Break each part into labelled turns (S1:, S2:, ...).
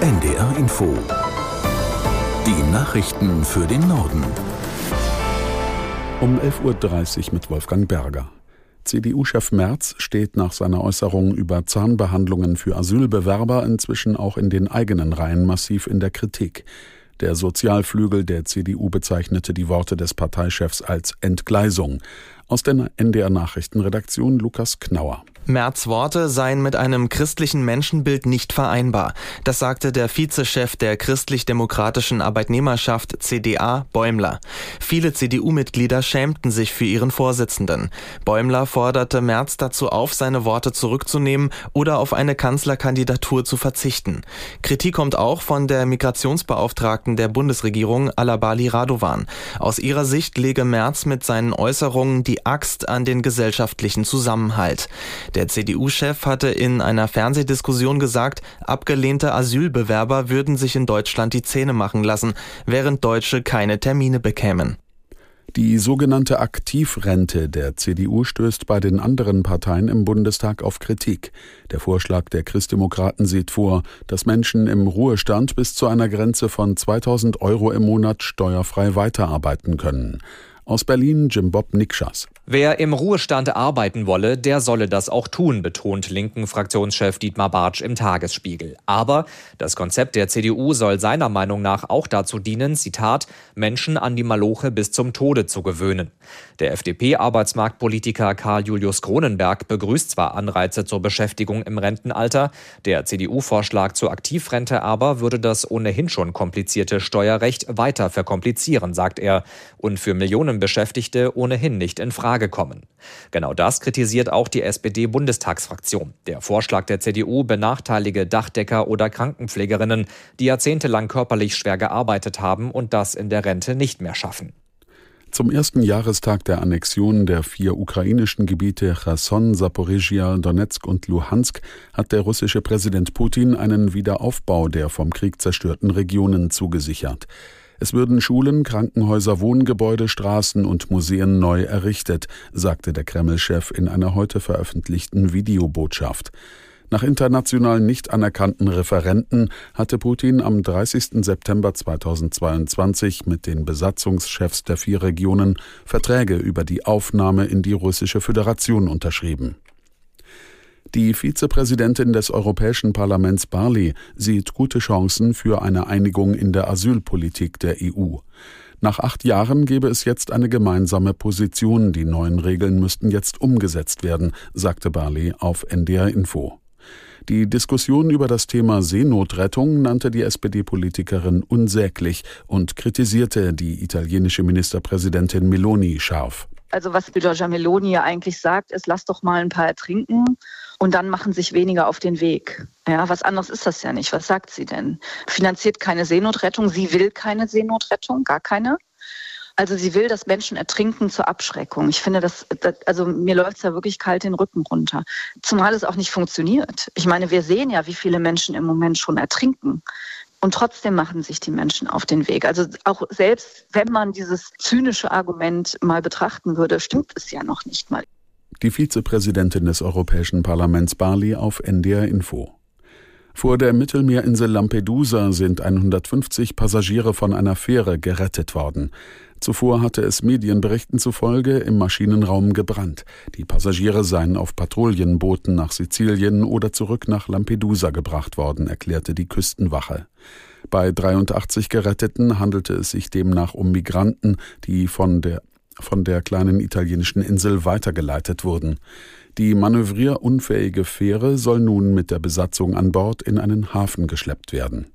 S1: NDR Info. Die Nachrichten für den Norden.
S2: Um 11.30 Uhr mit Wolfgang Berger. CDU-Chef Merz steht nach seiner Äußerung über Zahnbehandlungen für Asylbewerber inzwischen auch in den eigenen Reihen massiv in der Kritik. Der Sozialflügel der CDU bezeichnete die Worte des Parteichefs als Entgleisung. Aus der NDR Nachrichtenredaktion Lukas Knauer.
S3: Merz Worte seien mit einem christlichen Menschenbild nicht vereinbar. Das sagte der Vizechef der christlich-demokratischen Arbeitnehmerschaft CDA, Bäumler. Viele CDU-Mitglieder schämten sich für ihren Vorsitzenden. Bäumler forderte Merz dazu auf, seine Worte zurückzunehmen oder auf eine Kanzlerkandidatur zu verzichten. Kritik kommt auch von der Migrationsbeauftragten der Bundesregierung, Alabali Radovan. Aus ihrer Sicht lege Merz mit seinen Äußerungen die Axt an den gesellschaftlichen Zusammenhalt. Der CDU-Chef hatte in einer Fernsehdiskussion gesagt, abgelehnte Asylbewerber würden sich in Deutschland die Zähne machen lassen, während Deutsche keine Termine bekämen.
S2: Die sogenannte Aktivrente der CDU stößt bei den anderen Parteien im Bundestag auf Kritik. Der Vorschlag der Christdemokraten sieht vor, dass Menschen im Ruhestand bis zu einer Grenze von 2000 Euro im Monat steuerfrei weiterarbeiten können. Aus Berlin Jim Bob Nikschas.
S4: Wer im Ruhestand arbeiten wolle, der solle das auch tun, betont linken Fraktionschef Dietmar Bartsch im Tagesspiegel. Aber das Konzept der CDU soll seiner Meinung nach auch dazu dienen, Zitat, Menschen an die Maloche bis zum Tode zu gewöhnen. Der FDP-Arbeitsmarktpolitiker Karl Julius Kronenberg begrüßt zwar Anreize zur Beschäftigung im Rentenalter, der CDU-Vorschlag zur Aktivrente aber würde das ohnehin schon komplizierte Steuerrecht weiter verkomplizieren, sagt er, und für Millionen Beschäftigte ohnehin nicht in Frage kommen. Genau das kritisiert auch die SPD-Bundestagsfraktion. Der Vorschlag der CDU benachteilige Dachdecker oder Krankenpflegerinnen, die jahrzehntelang körperlich schwer gearbeitet haben und das in der Rente nicht mehr schaffen.
S2: Zum ersten Jahrestag der Annexion der vier ukrainischen Gebiete Cherson, Saporizhia, Donetsk und Luhansk hat der russische Präsident Putin einen Wiederaufbau der vom Krieg zerstörten Regionen zugesichert. Es würden Schulen, Krankenhäuser, Wohngebäude, Straßen und Museen neu errichtet, sagte der Kreml-Chef in einer heute veröffentlichten Videobotschaft. Nach international nicht anerkannten Referenten hatte Putin am 30. September 2022 mit den Besatzungschefs der vier Regionen Verträge über die Aufnahme in die russische Föderation unterschrieben. Die Vizepräsidentin des Europäischen Parlaments Barley sieht gute Chancen für eine Einigung in der Asylpolitik der EU. Nach acht Jahren gäbe es jetzt eine gemeinsame Position. Die neuen Regeln müssten jetzt umgesetzt werden, sagte Barley auf NDR Info. Die Diskussion über das Thema Seenotrettung nannte die SPD-Politikerin unsäglich und kritisierte die italienische Ministerpräsidentin Meloni scharf.
S5: Also was Giorgia Meloni ja eigentlich sagt, ist, lass doch mal ein paar ertrinken und dann machen sich weniger auf den Weg. Ja, was anderes ist das ja nicht. Was sagt sie denn? Finanziert keine Seenotrettung. Sie will keine Seenotrettung, gar keine. Also sie will, dass Menschen ertrinken zur Abschreckung. Ich finde, das, das also mir läuft es ja wirklich kalt den Rücken runter. Zumal es auch nicht funktioniert. Ich meine, wir sehen ja, wie viele Menschen im Moment schon ertrinken. Und trotzdem machen sich die Menschen auf den Weg. Also auch selbst wenn man dieses zynische Argument mal betrachten würde, stimmt es ja noch nicht mal.
S2: Die Vizepräsidentin des Europäischen Parlaments Bali auf NDR Info. Vor der Mittelmeerinsel Lampedusa sind 150 Passagiere von einer Fähre gerettet worden. Zuvor hatte es Medienberichten zufolge im Maschinenraum gebrannt. Die Passagiere seien auf Patrouillenbooten nach Sizilien oder zurück nach Lampedusa gebracht worden, erklärte die Küstenwache. Bei 83 Geretteten handelte es sich demnach um Migranten, die von der von der kleinen italienischen Insel weitergeleitet wurden. Die manövrierunfähige Fähre soll nun mit der Besatzung an Bord in einen Hafen geschleppt werden.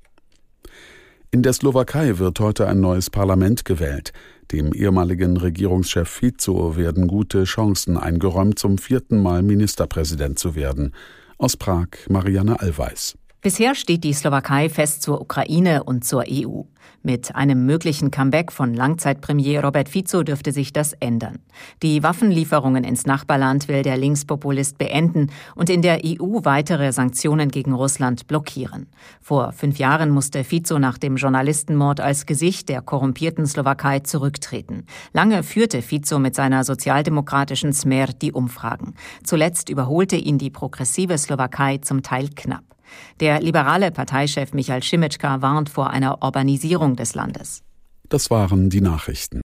S2: In der Slowakei wird heute ein neues Parlament gewählt. Dem ehemaligen Regierungschef Fico werden gute Chancen eingeräumt, zum vierten Mal Ministerpräsident zu werden. Aus Prag Marianne Allweis.
S6: Bisher steht die Slowakei fest zur Ukraine und zur EU. Mit einem möglichen Comeback von Langzeitpremier Robert Fico dürfte sich das ändern. Die Waffenlieferungen ins Nachbarland will der Linkspopulist beenden und in der EU weitere Sanktionen gegen Russland blockieren. Vor fünf Jahren musste Fico nach dem Journalistenmord als Gesicht der korrumpierten Slowakei zurücktreten. Lange führte Fico mit seiner sozialdemokratischen Smer die Umfragen. Zuletzt überholte ihn die progressive Slowakei zum Teil knapp. Der liberale Parteichef Michael Schimetschka warnt vor einer Urbanisierung des Landes.
S2: Das waren die Nachrichten.